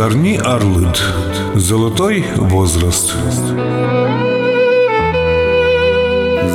Зарни Арлыд. Золотой возраст.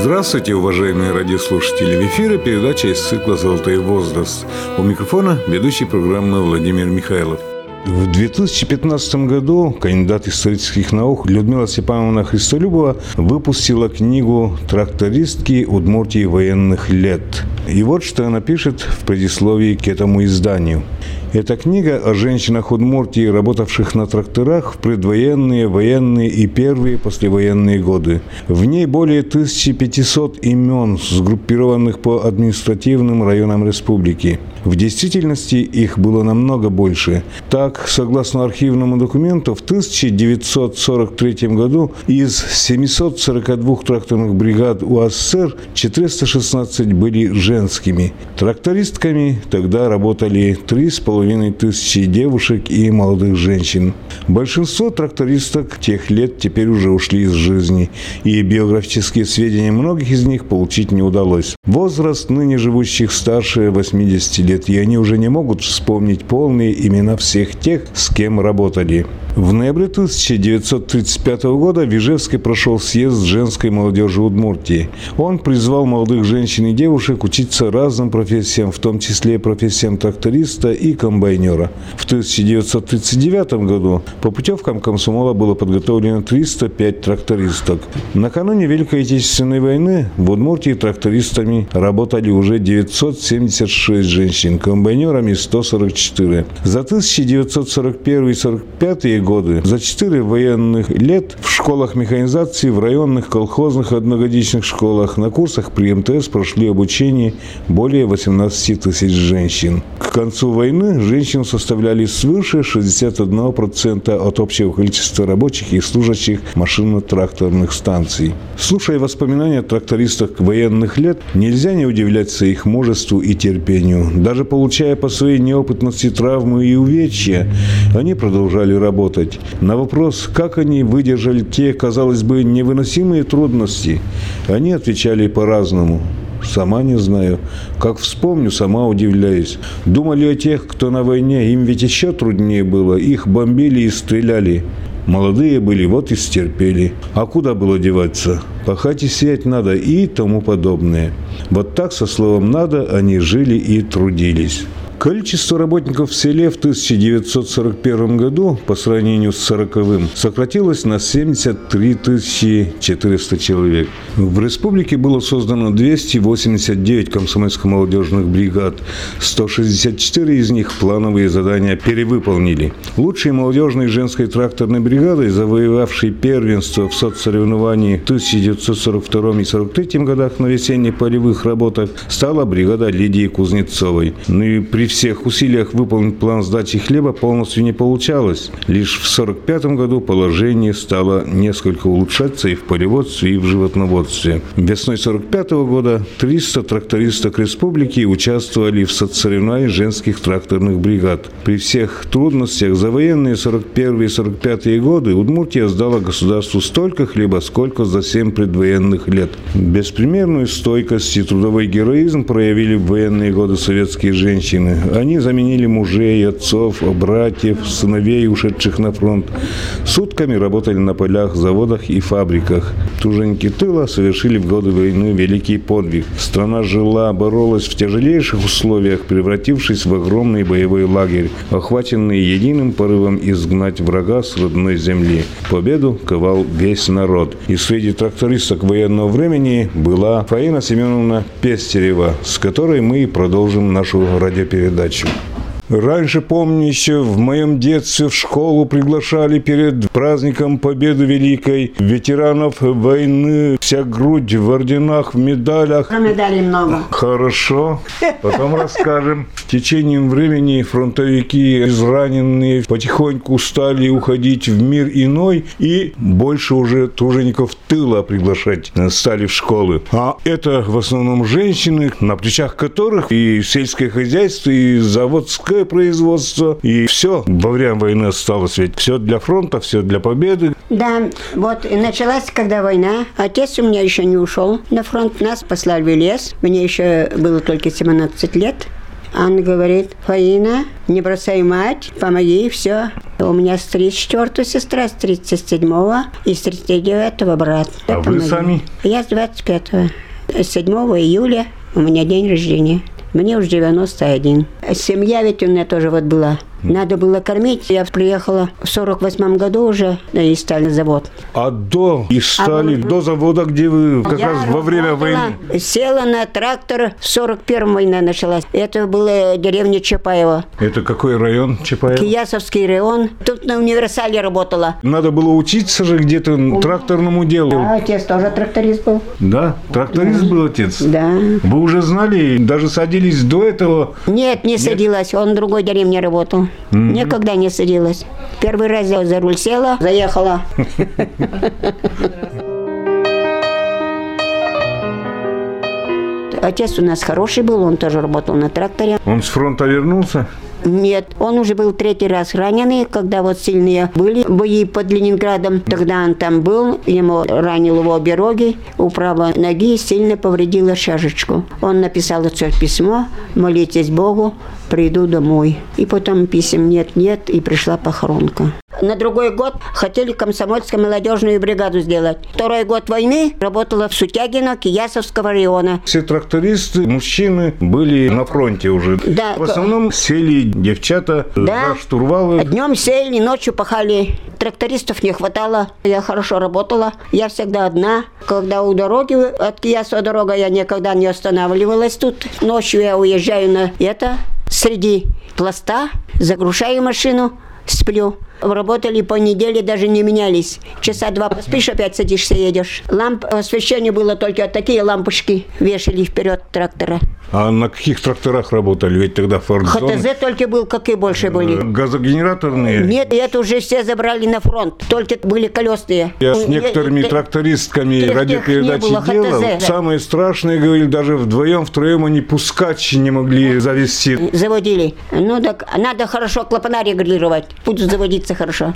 Здравствуйте, уважаемые радиослушатели! В эфире передача из цикла «Золотой возраст». У микрофона ведущий программы Владимир Михайлов. В 2015 году кандидат исторических наук Людмила Степановна Христолюбова выпустила книгу «Трактористки Удмуртии военных лет». И вот что она пишет в предисловии к этому изданию – эта книга о женщинах Удмуртии, работавших на тракторах в предвоенные, военные и первые послевоенные годы. В ней более 1500 имен, сгруппированных по административным районам республики. В действительности их было намного больше. Так, согласно архивному документу, в 1943 году из 742 тракторных бригад УАССР 416 были женскими. Трактористками тогда работали 3,5 тысячи девушек и молодых женщин. Большинство трактористок тех лет теперь уже ушли из жизни, и биографические сведения многих из них получить не удалось. Возраст ныне живущих старше 80 лет и они уже не могут вспомнить полные имена всех тех, с кем работали. В ноябре 1935 года в Ижевске прошел съезд женской молодежи Удмуртии. Он призвал молодых женщин и девушек учиться разным профессиям, в том числе профессиям тракториста и комбайнера. В 1939 году по путевкам комсомола было подготовлено 305 трактористок. Накануне Великой Отечественной войны в Удмуртии трактористами работали уже 976 женщин, комбайнерами 144. За 1941-1945 годы. За четыре военных лет в школах механизации, в районных, колхозных, одногодичных школах на курсах при МТС прошли обучение более 18 тысяч женщин. К концу войны женщин составляли свыше 61% от общего количества рабочих и служащих машинно-тракторных станций. Слушая воспоминания трактористов военных лет, нельзя не удивляться их мужеству и терпению. Даже получая по своей неопытности травмы и увечья, они продолжали работать. На вопрос, как они выдержали те, казалось бы, невыносимые трудности, они отвечали по-разному. Сама не знаю. Как вспомню, сама удивляюсь. Думали о тех, кто на войне, им ведь еще труднее было. Их бомбили и стреляли. Молодые были, вот и стерпели. А куда было деваться? Пахать и сеять надо и тому подобное. Вот так, со словом «надо», они жили и трудились. Количество работников в селе в 1941 году по сравнению с 40-м сократилось на 73 400 человек. В республике было создано 289 комсомольско-молодежных бригад. 164 из них плановые задания перевыполнили. Лучшей молодежной женской тракторной бригадой, завоевавшей первенство в соцсоревновании в 1942 и 1943 годах на весенних полевых работах, стала бригада Лидии Кузнецовой. Ну и при при всех усилиях выполнить план сдачи хлеба полностью не получалось. Лишь в 1945 году положение стало несколько улучшаться и в полеводстве, и в животноводстве. Весной 1945 года 300 трактористок республики участвовали в соцсоревновании женских тракторных бригад. При всех трудностях за военные 41 и 45 годы Удмуртия сдала государству столько хлеба, сколько за 7 предвоенных лет. Беспримерную стойкость и трудовой героизм проявили в военные годы советские женщины. Они заменили мужей, отцов, братьев, сыновей, ушедших на фронт. Сутками работали на полях, заводах и фабриках. Труженики тыла совершили в годы войны великий подвиг. Страна жила, боролась в тяжелейших условиях, превратившись в огромный боевой лагерь, охваченный единым порывом изгнать врага с родной земли. Победу ковал весь народ. И среди трактористок военного времени была Фаина Семеновна Пестерева, с которой мы продолжим нашу радиопередачу передачу. Раньше, помню, еще в моем детстве в школу приглашали перед праздником Победы Великой ветеранов войны, вся грудь в орденах, в медалях. А медалей много. Хорошо, потом расскажем. В течение времени фронтовики израненные потихоньку стали уходить в мир иной и больше уже тружеников тыла приглашать стали в школы. А это в основном женщины, на плечах которых и сельское хозяйство, и заводское производство, и все. Во время войны осталось ведь все для фронта, все для победы. Да, вот и началась, когда война. Отец у меня еще не ушел на фронт. Нас послали в лес. Мне еще было только 17 лет. Он говорит, Фаина, не бросай мать, помоги, все. У меня с 34 сестра, с 37 и с 39 брат. А вы сами? Я с 25 7 июля у меня день рождения. Мне уже 91. Семья ведь у меня тоже вот была. Надо было кормить. Я приехала в 48 году уже на стали завод. А до и стали, А, до завода, где вы как Я раз во время войны. Села на трактор, в 41 война началась. Это была деревня Чапаева. Это какой район Чапаева? Киясовский район. Тут на универсале работала. Надо было учиться же где-то тракторному делу. А отец тоже тракторист был. Да, тракторист был отец. Да. Вы уже знали, даже садились до этого. Нет, не садилась. Он в другой деревне работал. Никогда не садилась. Первый раз я за руль села, заехала. Отец у нас хороший был, он тоже работал на тракторе. Он с фронта вернулся. Нет, он уже был третий раз раненый, когда вот сильные были бои под Ленинградом. Тогда он там был, ему ранил его обе роги, у правой ноги сильно повредила шашечку. Он написал отцу письмо, молитесь Богу, приду домой. И потом писем нет-нет, и пришла похоронка. На другой год хотели комсомольскую молодежную бригаду сделать. Второй год войны работала в Сутягино Киясовского района. Все трактористы, мужчины были на фронте уже. Да. В основном сели девчата Да. за штурвалы. Днем сели, ночью пахали. Трактористов не хватало. Я хорошо работала. Я всегда одна. Когда у дороги, от Киясова дорога, я никогда не останавливалась тут. Ночью я уезжаю на это, среди пласта, загружаю машину, сплю. Работали по неделе, даже не менялись. Часа два поспишь, опять садишься, едешь. Ламп, освещение было только такие лампочки вешали вперед трактора. А на каких тракторах работали? Ведь тогда фордзоны. ХТЗ только был, как и больше были. Газогенераторные. Нет, это уже все забрали на фронт. Только были колесные. Я с Ну, некоторыми я- трактористками тех- тех радиопередачи было, делал. ХТЗ, да. Самое страшное, говорили, даже вдвоем, втроем они пускач не могли завести. Заводили. Ну так, надо хорошо клапана регулировать. Будут заводиться хорошо.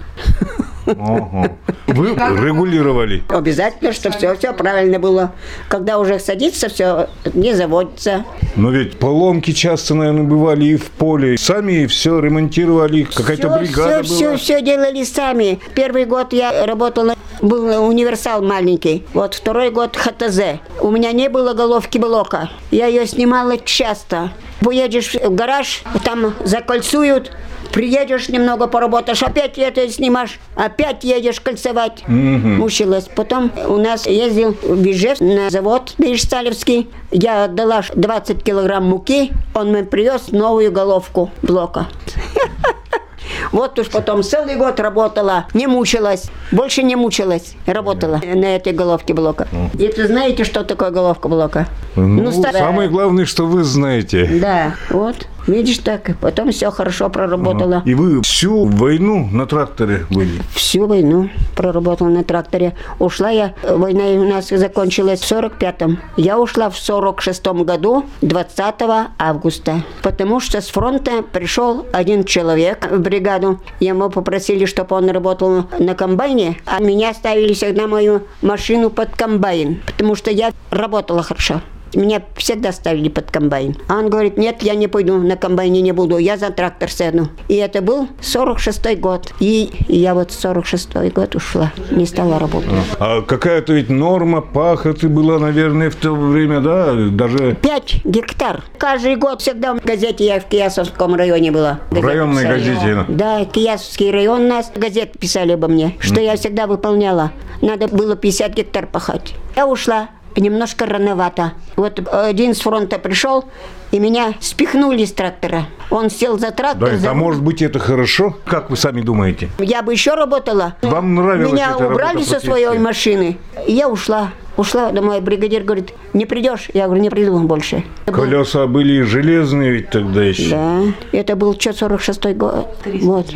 Ага. Вы регулировали. Обязательно, чтобы все, все правильно было. Когда уже садится, все не заводится. Но ведь поломки часто, наверное, бывали и в поле. Сами все ремонтировали, какая-то все, бригада все, была. все, все делали сами. Первый год я работала, был универсал маленький. Вот второй год ХТЗ. У меня не было головки блока. Я ее снимала часто. Поедешь в гараж, там закольцуют, Приедешь немного поработаешь, опять это снимаешь, опять едешь кольцевать. Мучилась. Потом у нас ездил в Ижевск на завод Бейшталевский. Я отдала 20 килограмм муки, он мне привез новую головку блока. Вот уж потом целый год работала, не мучилась, больше не мучилась, работала на этой головке блока. И ты знаете, что такое головка блока? Ну, старая. самое главное, что вы знаете. Да, вот, видишь так, потом все хорошо проработала. И вы всю войну на тракторе были. Всю войну проработала на тракторе. Ушла я, война у нас закончилась в 45-м. Я ушла в 46-м году, 20 августа. Потому что с фронта пришел один человек в бригаду. Ему попросили, чтобы он работал на комбайне, а меня ставили всегда мою машину под комбайн, потому что я работала хорошо. Меня всегда ставили под комбайн. А он говорит, нет, я не пойду, на комбайне не буду, я за трактор сяду. И это был 46-й год. И я вот 46-й год ушла, не стала работать. А какая-то ведь норма пахоты была, наверное, в то время, да? Даже 5 гектар. Каждый год всегда в газете я в Киясовском районе была. в районной писали. газете. Да, Киясовский район нас газет писали обо мне, что я всегда выполняла. Надо было 50 гектар пахать. Я ушла немножко рановато. Вот один с фронта пришел, и меня спихнули с трактора. Он сел за трактор. Да, за- а может быть это хорошо? Как вы сами думаете? Я бы еще работала. Вам нравилась Меня эта убрали со своей машины. И я ушла. Ушла домой. Бригадир говорит, не придешь? Я говорю, не приду больше. Это был- Колеса были железные ведь тогда еще. Да, это был что, 46-й год. Вот,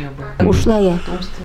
ушла я.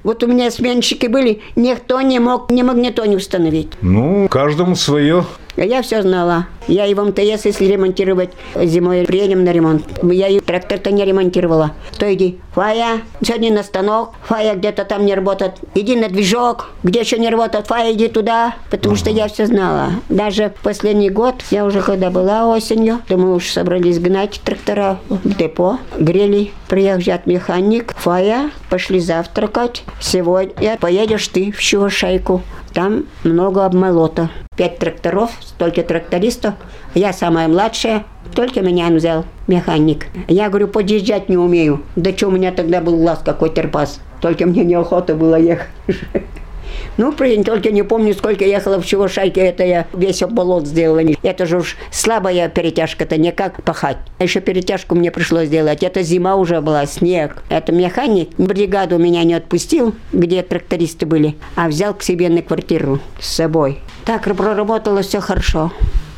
Вот у меня сменщики были, никто не мог ни магнитоне установить. Ну, каждому свое. Я все знала. Я и в МТС, если ремонтировать зимой, приедем на ремонт. Я и трактор-то не ремонтировала. То иди, Фая, сегодня на станок, Фая где-то там не работает. Иди на движок, где еще не работает, Фая, иди туда. Потому что я все знала. Даже последний год, я уже когда была осенью, то мы уж собрались гнать трактора в депо. Грели, приезжает механик, Фая, пошли завтракать. Сегодня поедешь ты в Чувашайку. Там много обмолота. Пять тракторов, столько трактористов. Я самая младшая, только меня он взял, механик. Я говорю, подъезжать не умею. Да что у меня тогда был глаз какой терпас. Только мне неохота было ехать. Ну, блин, только не помню, сколько ехала в чего шайке, это я весь оболот сделала. Это же уж слабая перетяжка-то, не как пахать. А еще перетяжку мне пришлось сделать. Это зима уже была, снег. Это механик бригаду меня не отпустил, где трактористы были, а взял к себе на квартиру с собой. Так проработало все хорошо.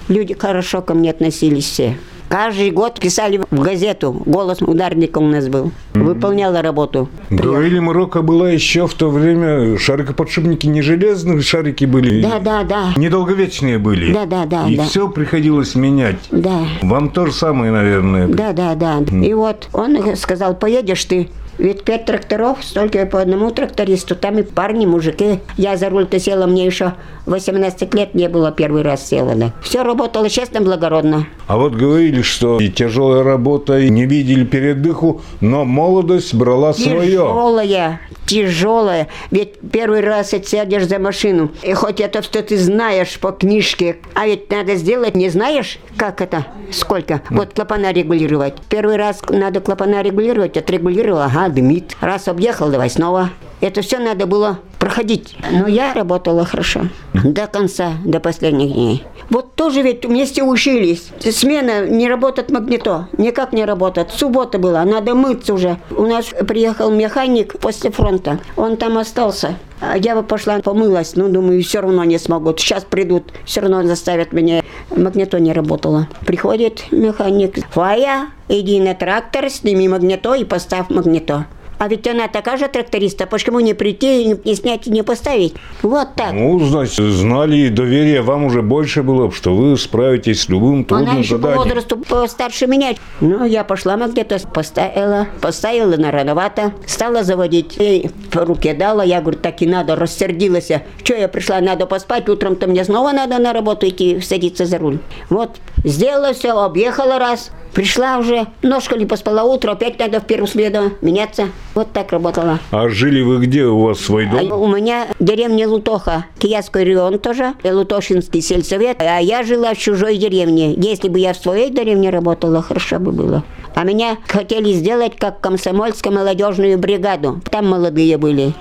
Люди хорошо ко мне относились все. Каждый год писали в газету. Голос ударника у нас был. Выполняла работу. Говорили, Марокко была еще в то время, шарикоподшипники не железные шарики были. Да, да, да. Недолговечные были. Да, да, да. И да. все приходилось менять. Да. Вам то же самое, наверное. Да, да, да. И вот он сказал, поедешь ты ведь пять тракторов, столько по одному трактористу, там и парни, мужики. Я за руль-то села, мне еще 18 лет не было, первый раз села, да. Все работало честно, благородно. А вот говорили, что и тяжелая работа, и не видели передыху, но молодость брала свое. Тяжелая, тяжелая. Ведь первый раз сядешь за машину, и хоть это что ты знаешь по книжке, а ведь надо сделать, не знаешь, как это, сколько. Вот клапана регулировать. Первый раз надо клапана регулировать, отрегулировал, ага, дымит. Раз объехал, давай снова. Это все надо было проходить. Но я работала хорошо. До конца, до последних дней. Вот тоже ведь вместе учились. Смена не работает магнито. Никак не работает. Суббота была, надо мыться уже. У нас приехал механик после фронта. Он там остался. Я бы пошла, помылась, но думаю, все равно не смогут. Сейчас придут, все равно заставят меня. Магнито не работало. Приходит механик. Фая, иди на трактор, сними магнито и поставь магнито. А ведь она такая же тракториста, почему не прийти, не, не снять и не поставить? Вот так. Ну, значит, знали и доверие вам уже больше было, что вы справитесь с любым трудным Она еще по заданием. возрасту постарше меня. Ну, я пошла магнито, поставила, поставила на рановато, стала заводить. Ей по руке дала, я говорю, так и надо, рассердилась. Что я пришла, надо поспать, утром-то мне снова надо на работу идти, садиться за руль. Вот, сделала все, объехала раз, пришла уже, ножка не поспала утро, опять надо в первую среду меняться. Вот так работала. А жили вы где? У вас свой А дом? у меня деревня Лутоха, Киевский район тоже, Лутошинский сельсовет, а я жила в чужой деревне. Если бы я в своей деревне работала, хорошо бы было. А меня хотели сделать как комсомольскую молодежную бригаду. Там молодые были.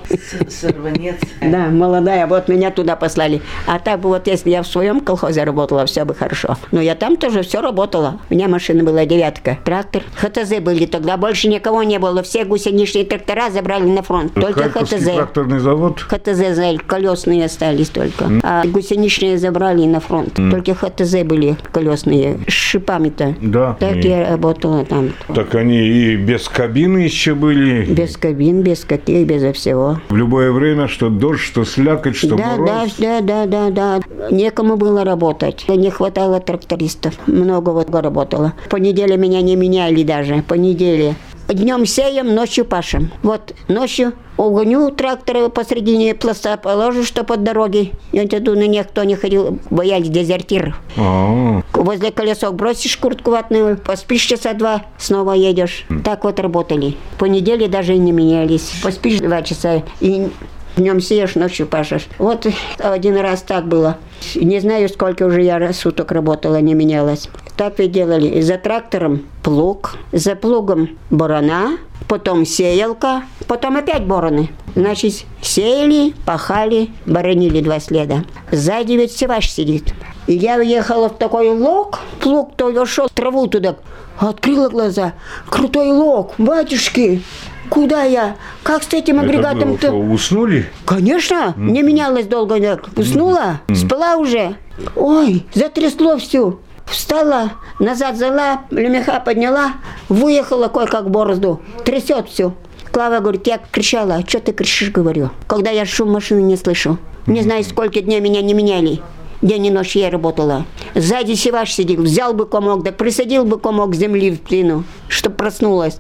Сорванец. Да, молодая, вот меня туда послали. А так бы вот если я в своем колхозе работала, все бы хорошо. Но я там тоже все работала. У меня машина была девятка, трактор. ХТЗ были тогда, больше никого не было. Все гусеничные трактора забрали на фронт. Только Харьковский ХТЗ. тракторный завод? ХТЗ колесные остались только. А гусеничные забрали на фронт. Только ХТЗ были колесные с шипами-то. Да. Так я работала там. Так они и без кабины еще были. Без кабин, без каких, безо всего. В любое время, что дождь, что слякоть, что Да, мороз. да, да, да, да, да. Некому было работать. Не хватало трактористов. Много вот работало. По неделе меня не меняли даже. По неделе. Днем сеем, ночью пашем. Вот ночью угоню трактора посредине пласта положу, что под дороги. Вот иду, на никто не ходил, боялись дезертиров. А, Возле колесок бросишь куртку ватную, поспишь часа два, снова едешь. Так вот работали. По неделе даже и не менялись. Поспишь два часа и днем сеешь, ночью пашешь. Вот один раз так было. Не знаю, сколько уже я суток работала, не менялась. И делали. За трактором плуг, за плугом борона, потом сеялка, потом опять бороны. Значит, сеяли, пахали, боронили два следа. Сзади ведь севаш сидит. И я уехала в такой лог, плуг то вошел траву туда, открыла глаза. Крутой лог, батюшки, куда я? Как с этим агрегатом-то? уснули? Конечно, не менялась долго. Уснула, спала уже. Ой, затрясло всю. Встала, назад зала, лемеха подняла, выехала кое-как борозду. Трясет всю. Клава говорит, я кричала, что ты кричишь, говорю, когда я шум машины не слышу. Не знаю, сколько дней меня не меняли. День и ночь я работала. Сзади севаш сидел, взял бы комок, да присадил бы комок земли в спину, чтоб проснулась.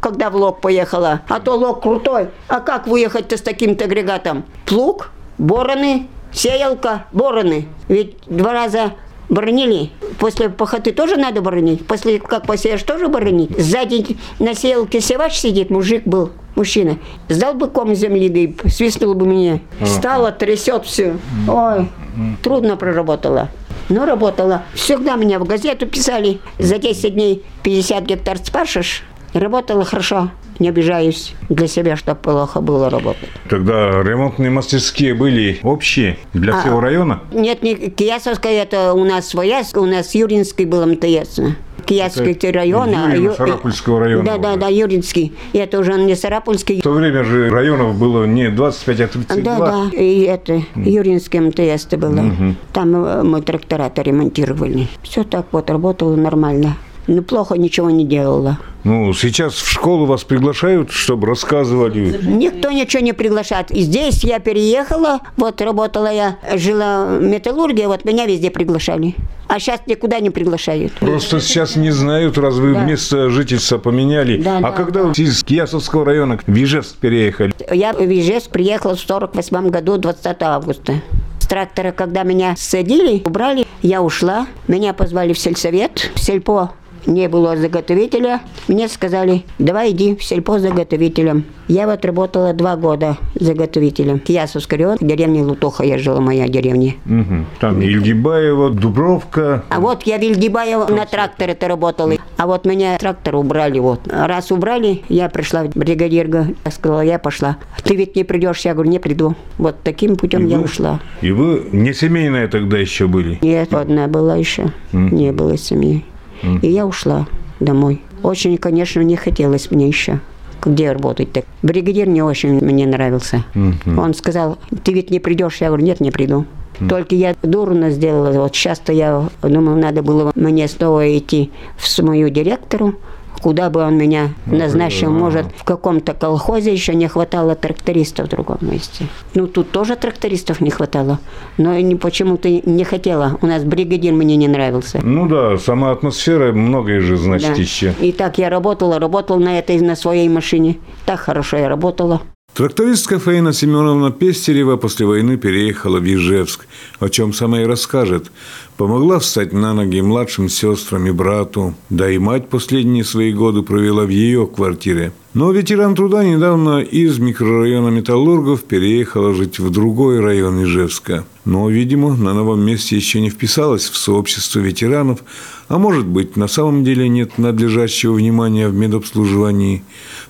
Когда в лог поехала. А то лог крутой. А как выехать-то с таким-то агрегатом? Плуг, бороны, сеялка, бороны. Ведь два раза Боронили. После похоты тоже надо боронить. После как посеешь тоже боронить. Сзади на сеялке севач сидит, мужик был, мужчина. Сдал бы ком земли, да и свистнул бы меня. Стало, трясет все. Ой, трудно проработала. Но работала. Всегда меня в газету писали. За 10 дней 50 гектар спашешь. Работала хорошо. Не обижаюсь для себя, чтобы плохо было работать. Тогда ремонтные мастерские были общие для всего района? Нет, не Киясовская, это у нас своя, у нас Юринский был МТС. Киясский Это район. а Юрьево Ю- Сарапульского района Да, да, уже. да, Юринский. И это уже не Сарапульский. В то время же районов было не 25, а 32. Да, да, и это, Юринский МТС было. Там э, мы трактора-то ремонтировали. Все так вот, работало нормально. Ну, плохо ничего не делала. Ну, сейчас в школу вас приглашают, чтобы рассказывали. Никто ничего не приглашает. И здесь я переехала, вот работала я, жила в металлургии, вот меня везде приглашали. А сейчас никуда не приглашают. Просто сейчас не знают, раз вы Да. место жительства поменяли. Да, а да, когда вы из Киясовского района в Ижевск переехали? Я в Ижевск приехала в 48 году, 20 августа. С трактора, когда меня садили, убрали, я ушла. Меня позвали в сельсовет, в сельпо не было заготовителя. Мне сказали, давай иди в сельпо заготовителем. Я вот работала два года заготовителем. Киясовский район, деревня Лутоха, я жила, моя деревня. Мгм. Там Ильгибаева, Дубровка. А вот я в Вильдибаево на тракторе-то работала. А вот меня трактор убрали. Вот. Раз убрали, я пришла в бригадирга. Я сказала, я пошла. Ты ведь не придешь? Я говорю, не приду. Вот таким путем я вы- ушла. И вы не семейные тогда еще были? Нет, одна была еще. Не было семьи. И я ушла домой. Очень, конечно, не хотелось мне еще. Где работать-то? Бригадир не очень мне нравился. Он сказал, ты ведь не придешь? Я говорю, нет, не приду. Только я дурно сделала. Вот сейчас-то я думаю, надо было мне снова идти в свою директору, куда бы он меня назначил. Может, в каком-то колхозе еще не хватало трактористов в другом месте. Ну, тут тоже трактористов не хватало. Но почему-то не хотела. У нас бригадир мне не нравился. Ну да, сама атмосфера, многое же значит Да. еще. И так я работала, работала на этой, на своей машине. Так хорошо я работала. Трактористка Фаина Семеновна Пестерева после войны переехала в Ижевск, о чем сама и расскажет. Помогла встать на ноги младшим сестрам и брату, да и мать последние свои годы провела в ее квартире. Но ветеран труда недавно из микрорайона Металлургов переехала жить в другой район Ижевска. Но, видимо, на новом месте еще не вписалась в сообщество ветеранов, а может быть, на самом деле нет надлежащего внимания в медобслуживании.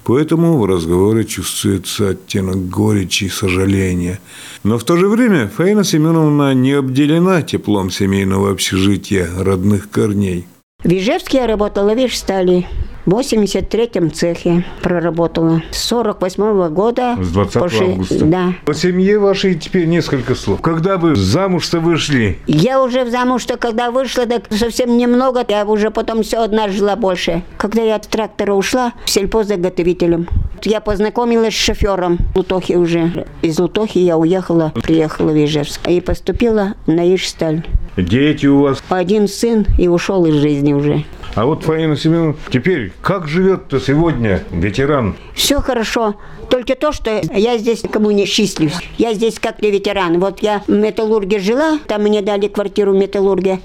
Поэтому в разговоре чувствуется оттенок горечи и сожаления. Но в то же время Фаина Семеновна не обделена теплом семейного общежития родных корней. В Ижевске я работала в Ижстали. В 83-м цехе проработала. С 48 года. С 20 по ши- августа. Да. О семье вашей теперь несколько слов. Когда вы замуж-то вышли? Я уже в замуж-то, когда вышла, так совсем немного, я уже потом все одна жила больше. Когда я от трактора ушла, в сельпо заготовителем. Я познакомилась с шофером Лутохи уже. Из Лутохи я уехала, приехала в Ижевск и поступила на Ижсталь. Дети у вас. Один сын и ушел из жизни уже. А вот Фаина Семеновна, теперь как живет-то сегодня ветеран? Все хорошо. Только то, что я здесь кому не счастлюсь. Я здесь как не ветеран. Вот я в Металлурге жила, там мне дали квартиру в Металлурге.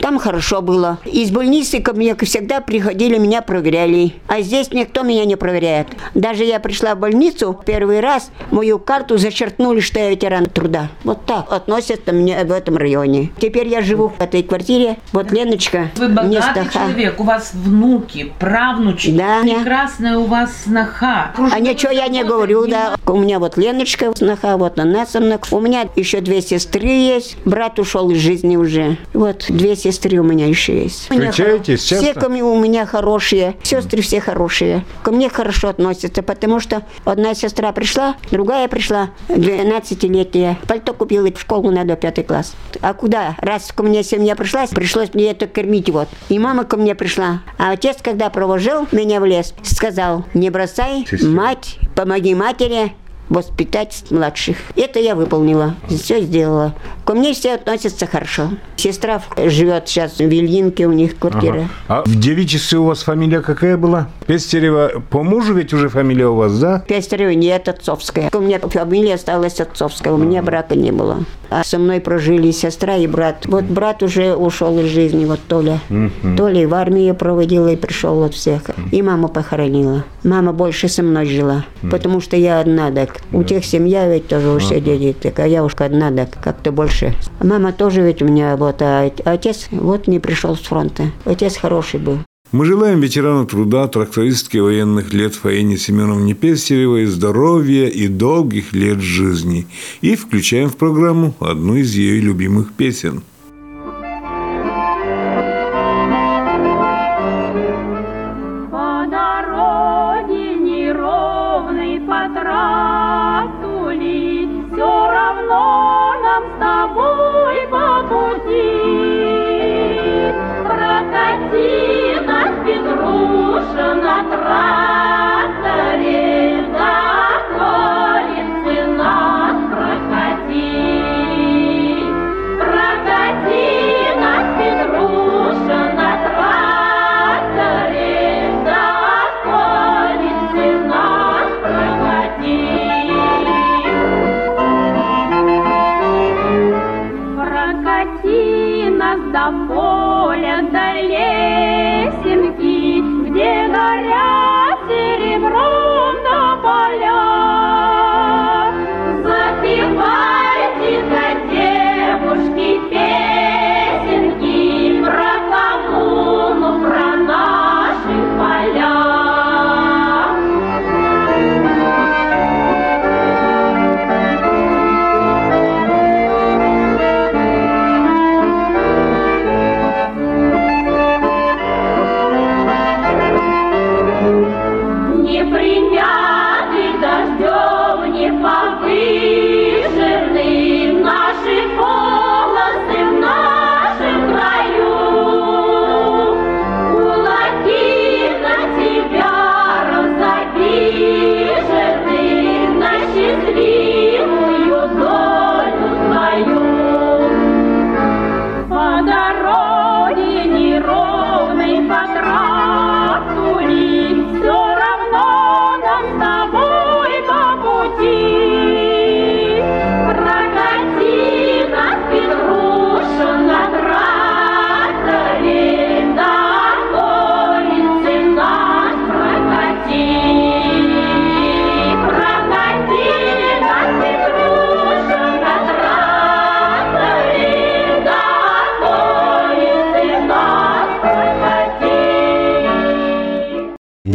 Там хорошо было. Из больницы ко мне всегда приходили, меня проверяли. А здесь никто меня не проверяет. Даже я пришла в больницу, первый раз мою карту зачеркнули, что я ветеран труда. Вот так относятся мне в этом районе. Теперь я живу в этой квартире. Вот Леночка, Вы богатый Нестаха. человек, у вас внуки, правнучки, Да. прекрасная у вас сноха. А ничего я не говорю, да. У меня вот Леночка, сноха, вот она со мной. У меня еще две сестры есть. Брат ушел из жизни уже. Вот две сестры у меня еще есть. У меня Встречаетесь часто? Все ко мне у меня хорошие. Сестры все хорошие. Ко мне хорошо относятся, потому что одна сестра пришла, другая пришла, 12-летняя. Пальто купила, в школу надо, пятый класс. А куда? Раз ко мне семья пришла, пришлось мне это кормить вот. И мама ко мне пришла. А отец, когда провожал меня в лес, сказал, не бросай мать, помоги матери воспитать младших. Это я выполнила, все сделала. Ко мне все относятся хорошо. Сестра живет сейчас в Вильинке, у них квартира. Ага. А в девичестве у вас фамилия какая была? Пестерева по мужу ведь уже фамилия у вас, да? Пестерева нет, отцовская. У меня фамилия осталась отцовская, у меня брака не было. А со мной прожили сестра и брат. Вот брат уже ушел из жизни, вот Толя. Угу. Толя в армии проводила и пришел вот всех. И маму похоронила. Мама больше со мной жила, потому что я одна, так. У тех семья ведь тоже у все дети, так, а я уж одна, так, как-то больше. Мама тоже ведь у меня вот, а отец вот не пришел с фронта. Отец хороший был. Мы желаем ветерану труда, трактористке военных лет Фаине Семеновне Пестеревой здоровья и долгих лет жизни. И включаем в программу одну из ее любимых песен –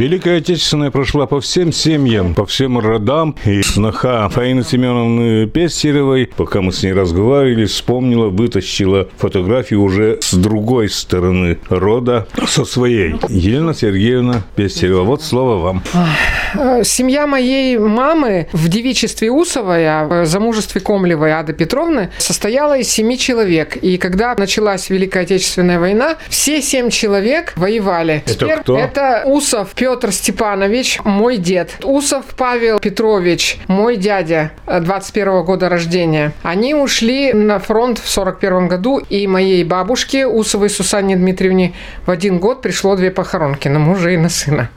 Великая Отечественная прошла по всем семьям, по всем родам. И сноха Фаины Семеновны Пестеревой, пока мы с ней разговаривали, вспомнила, вытащила фотографию уже с другой стороны рода, со своей. Елена Сергеевна Пестерева, вот слово вам. Семья моей мамы в девичестве Усовой, а в замужестве Комлевой Ады Петровны состояла из семи человек. И когда началась Великая Отечественная война, все семь человек воевали. Это Теперь кто? Это Усов Петр Степанович, мой дед. Усов Павел Петрович, мой дядя, 21 года рождения. Они ушли на фронт в 41 году, и моей бабушке Усовой Сусанне Дмитриевне в один год пришло две похоронки на мужа и на сына.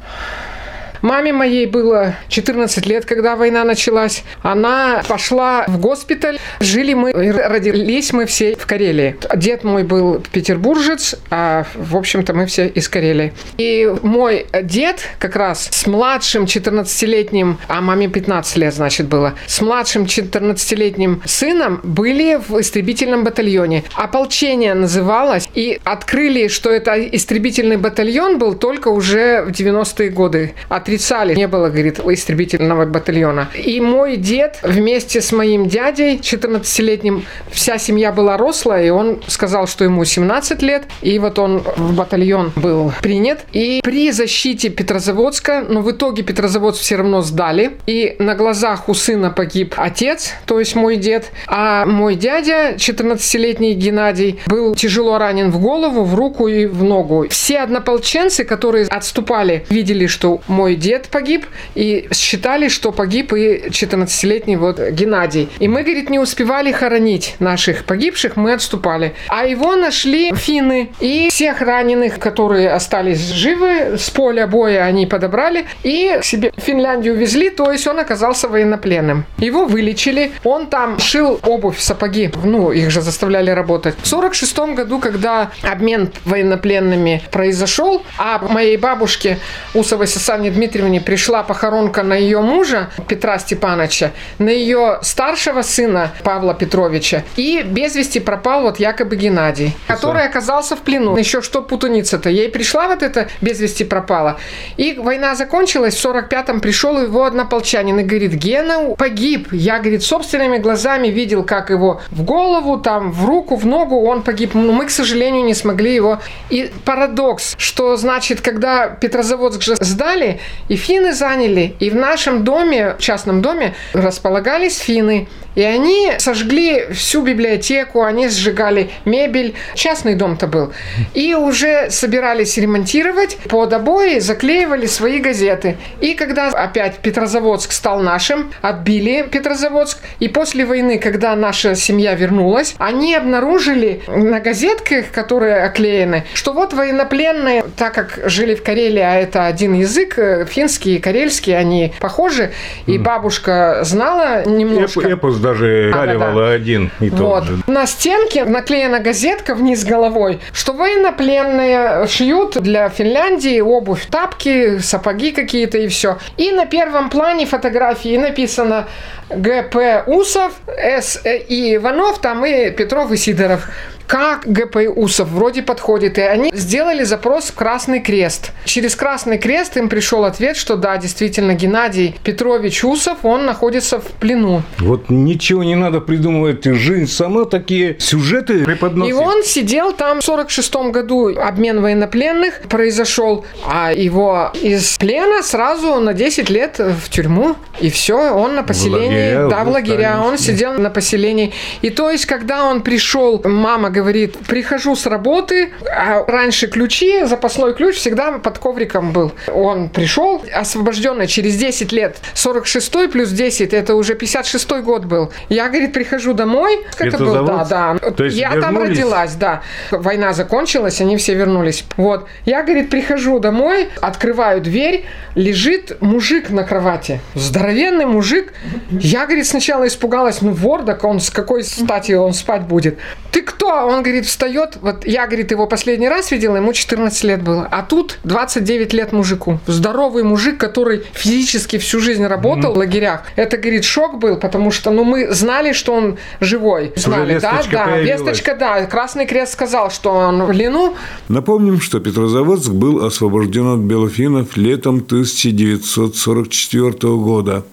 Маме моей было 14 лет, когда война началась. Она пошла в госпиталь. Жили мы, родились мы все в Карелии. Дед мой был петербуржец, а в общем-то мы все из Карелии. И мой дед как раз с младшим 14-летним, а маме 15 лет, значит, было, с младшим 14-летним сыном были в истребительном батальоне. Ополчение называлось, и открыли, что это истребительный батальон был только уже в 90-е годы. От отрицали. Не было, говорит, истребительного батальона. И мой дед вместе с моим дядей, 14-летним, вся семья была рослая, и он сказал, что ему 17 лет, и вот он в батальон был принят. И при защите Петрозаводска, но в итоге Петрозаводск все равно сдали, и на глазах у сына погиб отец, то есть мой дед, а мой дядя, 14-летний Геннадий, был тяжело ранен в голову, в руку и в ногу. Все однополченцы, которые отступали, видели, что мой дед погиб, и считали, что погиб и 14-летний вот Геннадий. И мы, говорит, не успевали хоронить наших погибших, мы отступали. А его нашли финны, и всех раненых, которые остались живы, с поля боя они подобрали и себе в Финляндию везли, то есть он оказался военнопленным. Его вылечили, он там шил обувь, сапоги, ну, их же заставляли работать. В 46 году, когда обмен военнопленными произошел, а моей бабушке Усовой Сасане Дмитриевне пришла похоронка на ее мужа Петра Степановича, на ее старшего сына Павла Петровича, и без вести пропал вот якобы Геннадий, который оказался в плену. Еще что путаница-то? Ей пришла вот эта без вести пропала. И война закончилась, в 45-м пришел его однополчанин и говорит, Гена погиб. Я, говорит, собственными глазами видел, как его в голову, там, в руку, в ногу он погиб. Но мы, к сожалению, не смогли его. И парадокс, что значит, когда Петрозаводск же сдали, и финны заняли, и в нашем доме, частном доме, располагались финны. И они сожгли всю библиотеку, они сжигали мебель. Частный дом-то был. И уже собирались ремонтировать, под обои заклеивали свои газеты. И когда опять Петрозаводск стал нашим, отбили Петрозаводск, и после войны, когда наша семья вернулась, они обнаружили на газетках, которые оклеены, что вот военнопленные, так как жили в Карелии, а это один язык, э, финский и карельский, они похожи, и бабушка знала немножко. Эп- Эпос даже каливала да-да. один и тот Вот. же. На стенке наклеена газетка вниз головой, что военнопленные шьют для Финляндии обувь, тапки, сапоги какие-то и все. И на первом плане фотографии написано ГП Усов, С. И Иванов, там и Петров и Сидоров. Как ГП Усов вроде подходит. И они сделали запрос в Красный Крест. Через Красный Крест им пришел ответ, что да, действительно, Геннадий Петрович Усов, он находится в плену. Вот ничего не надо придумывать. Жизнь сама такие сюжеты преподносит. И он сидел там в 46 году, обмен военнопленных произошел, а его из плена сразу на 10 лет в тюрьму, и все, он на поселении, лагеря да, в лагеря, он сидел на поселении. И то есть, когда он пришел, мама говорит, прихожу с работы, а раньше ключи, запасной ключ всегда под ковриком был. Он пришел, освобожденный через 10 лет, 46 плюс 10, это уже 56 год был. Я, говорит, прихожу домой, это был, да, да. То есть я там вернулись? родилась, да. Война закончилась, они все вернулись. Вот. Я, говорит, прихожу домой, открываю дверь, лежит мужик на кровати. Здоровенный мужик. Я, говорит, сначала испугалась, ну, вор, так он с какой стати он спать будет? Ты кто? Он, говорит, встает. Вот я, говорит, его последний раз видела, ему 14 лет было. А тут 29 лет мужику. Здоровый мужик, который физически всю жизнь работал в лагерях. Это, говорит, шок был, потому что, ну, мы знали, что он живой. Знали, да, весточка да. появилась. Весточка, да. Красный Крест сказал, что он в плену. Напомним, что Петрозаводск был освобожден от белофинов летом 1944 года.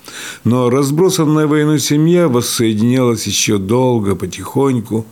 Но разбросанная войной семья воссоединялась еще долго, потихоньку,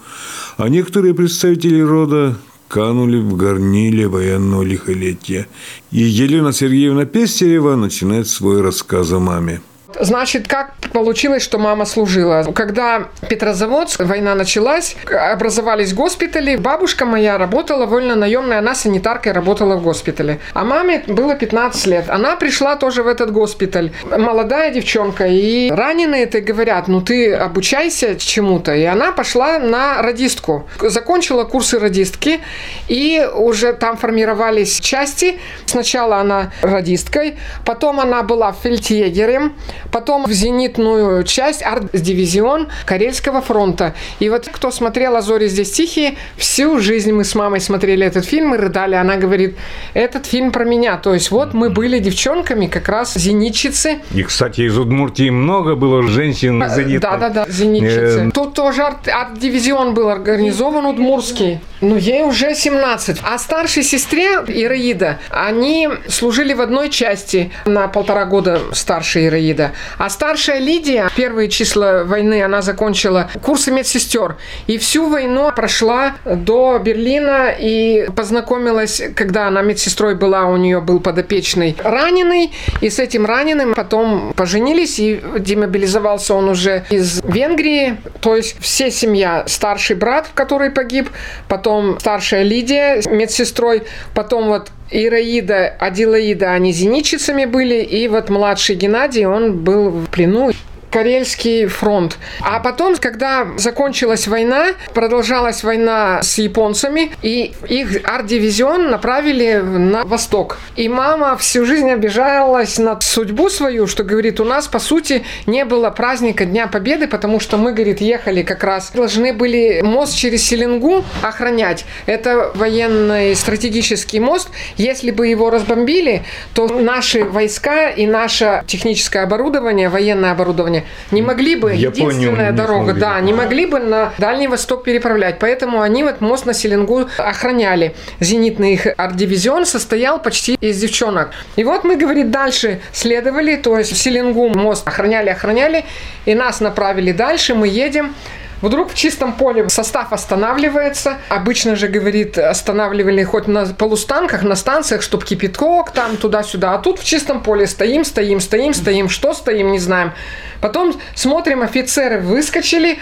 а некоторые представители рода канули в горниле военного лихолетия. И Елена Сергеевна Пестерева начинает свой рассказ о маме. Значит, как получилось, что мама служила? Когда Петрозаводск, война началась, образовались госпитали, бабушка моя работала вольно-наемная, она санитаркой работала в госпитале. А маме было 15 лет. Она пришла тоже в этот госпиталь. Молодая девчонка. И раненые-то говорят, ну ты обучайся чему-то. И она пошла на радистку. Закончила курсы радистки. И уже там формировались части. Сначала она радисткой, потом она была фельдъегерем, потом в зенитную часть, арт-дивизион Карельского фронта. И вот кто смотрел «Азори здесь тихие», всю жизнь мы с мамой смотрели этот фильм и рыдали. Она говорит, этот фильм про меня. То есть вот мы были девчонками, как раз зенитчицы. И, кстати, из Удмуртии много было женщин зенитных. Да, да, да, зенитчицы. Э, Тут тоже арт- арт-дивизион был организован удмурский. Ну, ей уже 17. А старшей сестре Ираида, они служили в одной части на полтора года старше Ираида. А старшая Лидия, первые числа войны, она закончила курсы медсестер. И всю войну прошла до Берлина и познакомилась, когда она медсестрой была, у нее был подопечный раненый. И с этим раненым потом поженились, и демобилизовался он уже из Венгрии. То есть все семья, старший брат, который погиб, потом старшая Лидия медсестрой, потом вот Ираида, Аделаида, они зенитчицами были, и вот младший Геннадий, он был в плену. Карельский фронт. А потом, когда закончилась война, продолжалась война с японцами, и их арт-дивизион направили на восток. И мама всю жизнь обижалась на судьбу свою, что, говорит, у нас, по сути, не было праздника Дня Победы, потому что мы, говорит, ехали как раз, должны были мост через Селенгу охранять. Это военный стратегический мост. Если бы его разбомбили, то наши войска и наше техническое оборудование, военное оборудование не могли бы, Японию единственная дорога, смогли. да, не могли бы на Дальний Восток переправлять. Поэтому они вот мост на Селенгу охраняли. Зенитный их арт-дивизион состоял почти из девчонок. И вот мы, говорит, дальше следовали, то есть в Селенгу мост охраняли, охраняли, и нас направили дальше, мы едем. Вдруг в чистом поле состав останавливается. Обычно же, говорит, останавливали хоть на полустанках, на станциях, чтобы кипяток там туда-сюда. А тут в чистом поле стоим, стоим, стоим, стоим. Что стоим, не знаем. Потом смотрим, офицеры выскочили.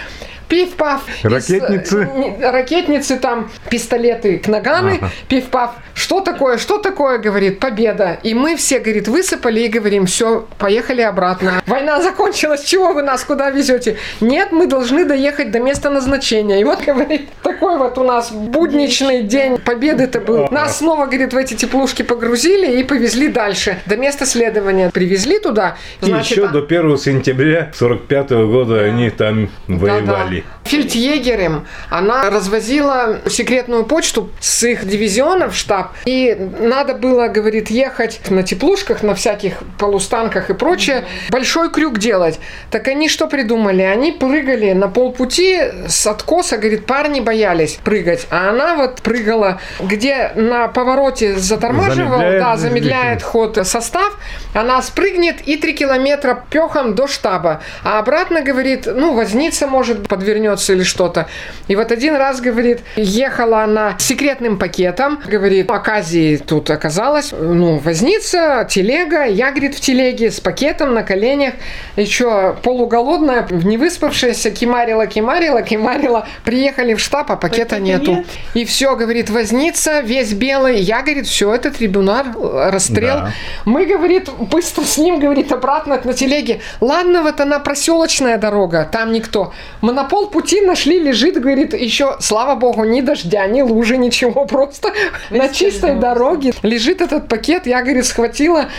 Пиф-паф. из- Ракетницы? не- Ракетницы там, пистолеты к наганы. Пиф-паф. Что такое, что такое, говорит, победа. И мы все, говорит, высыпали и говорим, все, поехали обратно. Война закончилась, чего вы нас куда везете? Нет, мы должны доехать до места назначения. И вот, говорит, такой вот у нас будничный день победы-то был. Нас снова, говорит, в эти теплушки погрузили и повезли дальше. До места следования привезли туда. И Значит, еще а- до 1 сентября 45 года они там воевали. да. Фельдъегерем она развозила секретную почту с их дивизиона в штаб. И надо было, говорит, ехать на теплушках, на всяких полустанках и прочее, большой крюк делать. Так они что придумали? Они прыгали на полпути с откоса, говорит, парни боялись прыгать. А она вот прыгала, где на повороте затормаживал, Замедляет да, замедляет ход состав, она спрыгнет и три километра пехом до штаба. А обратно, говорит, ну, возница, может, подвернется или что-то. И вот один раз, говорит, ехала она с секретным пакетом, говорит, оказии тут оказалась, ну, возница, телега, я, говорит, в телеге с пакетом на коленях, еще полуголодная, не выспавшаяся, кимарила, кимарила, кимарила, приехали в штаб, а пакета нету. И все, говорит, возница, весь белый, я, говорит, все, это трибунал, расстрел. Да. Мы, говорит, быстро с ним, говорит, обратно на телеге. Ладно, вот она проселочная дорога, там никто. Мы на полпути нашли, лежит, говорит, еще, слава богу, ни дождя, ни лужи, ничего, просто на чистой дороге лежит этот пакет. Я, говорит, схватила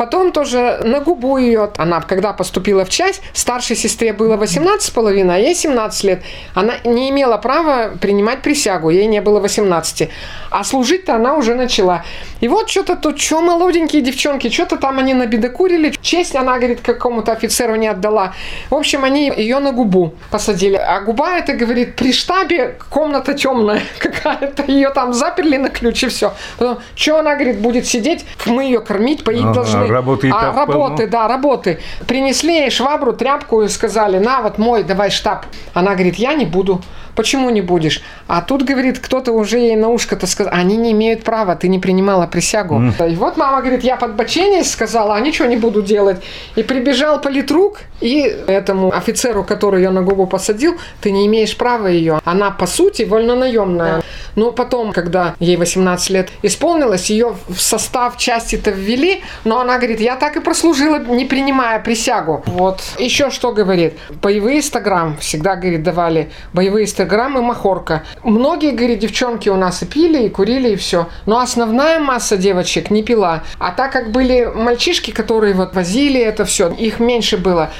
Потом тоже на губу ее, она когда поступила в часть, старшей сестре было 18 с половиной, а ей 17 лет. Она не имела права принимать присягу, ей не было 18. А служить-то она уже начала. И вот что-то тут, что молоденькие девчонки, что-то там они набедокурили. Честь она, говорит, какому-то офицеру не отдала. В общем, они ее на губу посадили. А губа это, говорит, при штабе комната темная какая-то. Ее там заперли на ключ и все. Потом, что она, говорит, будет сидеть, мы ее кормить, поить Ага, должны. Работы и а так работы, полно. да, работы. Принесли ей швабру, тряпку и сказали, на, вот мой, давай штаб. Она говорит, я не буду. Почему не будешь? А тут, говорит, кто-то уже ей на ушко-то сказал, они не имеют права, ты не принимала присягу. И вот мама говорит, я подбоченись сказала, а ничего не буду делать. И прибежал политрук, и этому офицеру, который ее на губу посадил, ты не имеешь права ее. Она, по сути, вольнонаемная. Но потом, когда ей 18 лет исполнилось, ее в состав части-то ввели, но она говорит, я так и прослужила, не принимая присягу. Вот. Еще что говорит? Боевые 100 грамм. Всегда, говорит, давали боевые 100 грамм и махорка. Многие, говорит, девчонки у нас и пили, и курили, и все. Но основная масса девочек не пила. А так как были мальчишки, которые вот возили это все, их меньше было.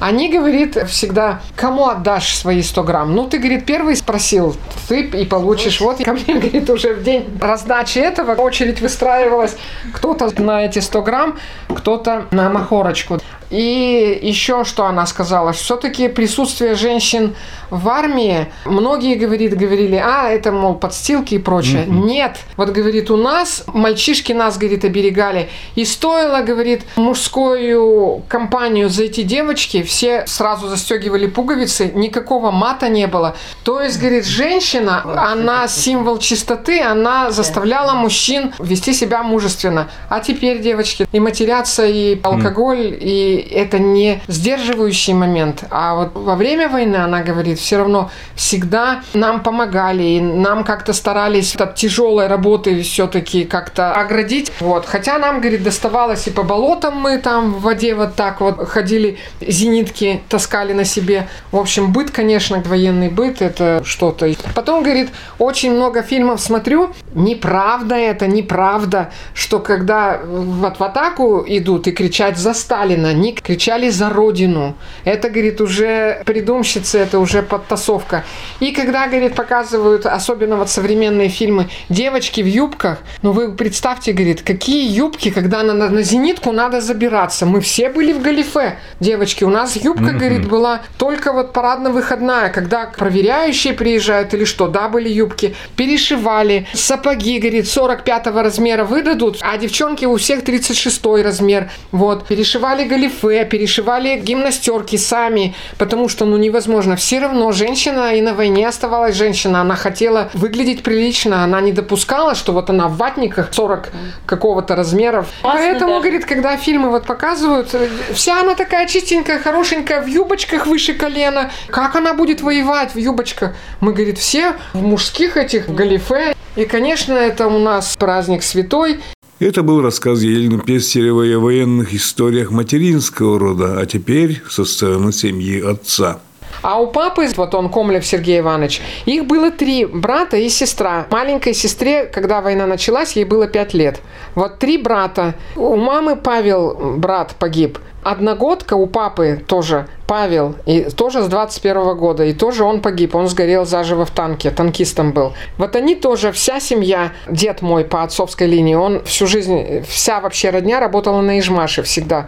Они, говорит, всегда, кому отдашь свои 100 грамм? Ну, ты, говорит, первый спросил, ты и получишь. Вот ко мне, говорит, уже в день раздачи этого очередь выстраивалась. Кто-то на эти 100 грамм, кто-то на махорочку. И еще что она сказала, все-таки присутствие женщин в армии, многие, говорит, говорили, а, это, мол, подстилки и прочее. Нет, вот, говорит, у нас мальчишки нас, говорит, оберегали. И стоило, говорит, мужскую компанию зайти девочки, все сразу застегивали пуговицы, никакого мата не было. То есть, говорит, женщина, она символ чистоты, она заставляла мужчин вести себя мужественно. А теперь, девочки, и матерятся, и алкоголь, и это не сдерживающий момент, а вот во время войны, она говорит, все равно всегда нам помогали, и нам как-то старались от тяжелой работы все-таки как-то оградить. Вот. Хотя нам, говорит, доставалось и по болотам мы там в воде вот так вот ходили, зенитки таскали на себе. В общем, быт, конечно, военный быт, это что-то. Потом, говорит, очень много фильмов смотрю, неправда это, неправда, что когда вот в атаку идут и кричать за Сталина, они кричали за Родину. Это, говорит, уже придумщицы, это уже подтасовка. И когда, говорит, показывают, особенно вот современные фильмы, девочки в юбках, ну вы представьте, говорит, какие юбки, когда на, на, на зенитку надо забираться. Мы все были в галифе, девочки. У нас юбка, mm-hmm. говорит, была только вот парадно-выходная, когда проверяющие приезжают или что, да, были юбки. Перешивали, сапоги, говорит, 45 размера выдадут, а девчонки у всех 36 размер. Вот, перешивали галифе, перешивали гимнастерки сами, потому что, ну, невозможно. Все равно женщина и на войне оставалась женщина. Она хотела выглядеть прилично, она не допускала, что вот она в ватниках 40 какого-то размеров. Поэтому, даже. говорит, когда фильмы вот показывают, вся она такая чистенькая, хорошенькая, в юбочках выше колена. Как она будет воевать в юбочках? Мы, говорит, все в мужских этих галифе. И, конечно, это у нас праздник святой. Это был рассказ Елены Пестеревой о военных историях материнского рода, а теперь со стороны семьи отца. А у папы, вот он, Комлев Сергей Иванович, их было три брата и сестра. Маленькой сестре, когда война началась, ей было пять лет. Вот три брата. У мамы Павел, брат, погиб. Одногодка у папы тоже Павел, и тоже с 21 года, и тоже он погиб, он сгорел заживо в танке, танкистом был. Вот они тоже, вся семья, дед мой по отцовской линии, он всю жизнь, вся вообще родня работала на Ижмаше всегда.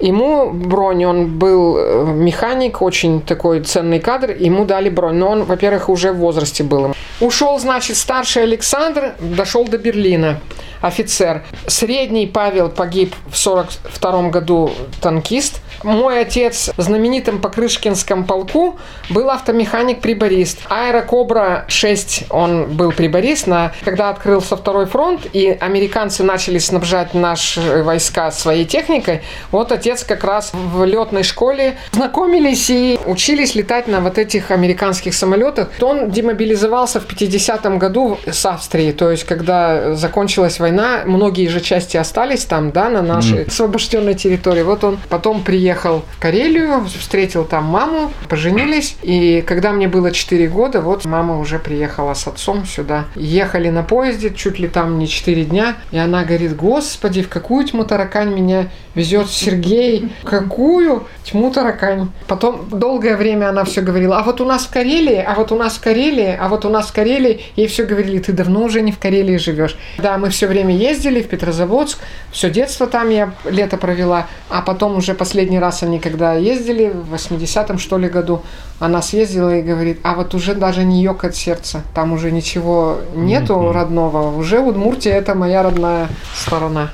Ему бронь, он был э, механик, очень такой ценный кадр, ему дали бронь. Но он, во-первых, уже в возрасте был. Ушел, значит, старший Александр, дошел до Берлина, офицер. Средний Павел погиб в 42 году, танкист. Мой отец в знаменитом Покрышкинском полку был автомеханик-приборист. Аэрокобра 6 он был приборист. На... Когда открылся второй фронт, и американцы начали снабжать наши войска своей техникой, вот отец как раз в летной школе знакомились и учились летать на вот этих американских самолетах. Он демобилизовался в 50-м году с Австрии, то есть когда закончилась война, многие же части остались там, да, на нашей mm. освобожденной территории. Вот он потом приехал в Карелию, встретил там маму, поженились, и когда мне было 4 года, вот мама уже приехала с отцом сюда. Ехали на поезде, чуть ли там не 4 дня, и она говорит, господи, в какую тьму таракань меня везет Сергей. Какую? Тьму таракань. Потом долгое время она все говорила, а вот у нас в Карелии, а вот у нас в Карелии, а вот у нас в Карелии. Ей все говорили, ты давно уже не в Карелии живешь. Да, мы все время ездили в Петрозаводск, все детство там я лето провела, а потом уже последний раз они когда ездили, в 80-м что ли году, она съездила и говорит, а вот уже даже не ёкает сердце, там уже ничего нету mm-hmm. родного, уже Удмуртия это моя родная сторона.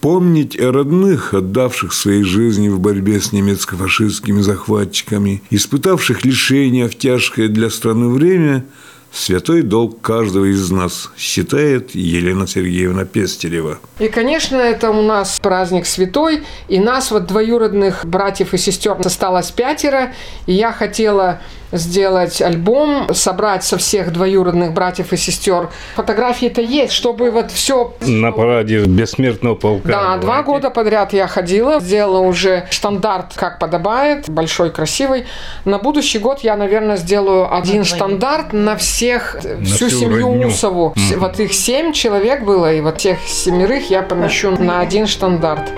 Помнить о родных, отдавших своей жизни в борьбе с немецко-фашистскими захватчиками, испытавших лишения в тяжкое для страны время – Святой долг каждого из нас, считает Елена Сергеевна Пестерева. И, конечно, это у нас праздник святой, и нас, вот двоюродных братьев и сестер, осталось пятеро, и я хотела сделать альбом, собрать со всех двоюродных братьев и сестер. Фотографии-то есть, чтобы вот все... На параде бессмертного полка. Да, два года подряд я ходила, сделала уже стандарт, как подобает, большой, красивый. На будущий год я, наверное, сделаю один стандарт на всех, на всю, всю семью родню. Усову. Mm-hmm. Вот их семь человек было, и вот тех семерых я помещу на один стандарт.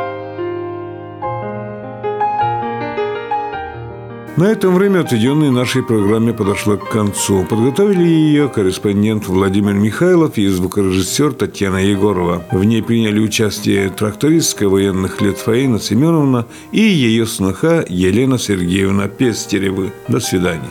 На этом время, отведенное нашей программе, подошло к концу. Подготовили ее корреспондент Владимир Михайлов и звукорежиссер Татьяна Егорова. В ней приняли участие трактористка военных лет Фаина Семеновна и ее сноха Елена Сергеевна Пестерева. До свидания.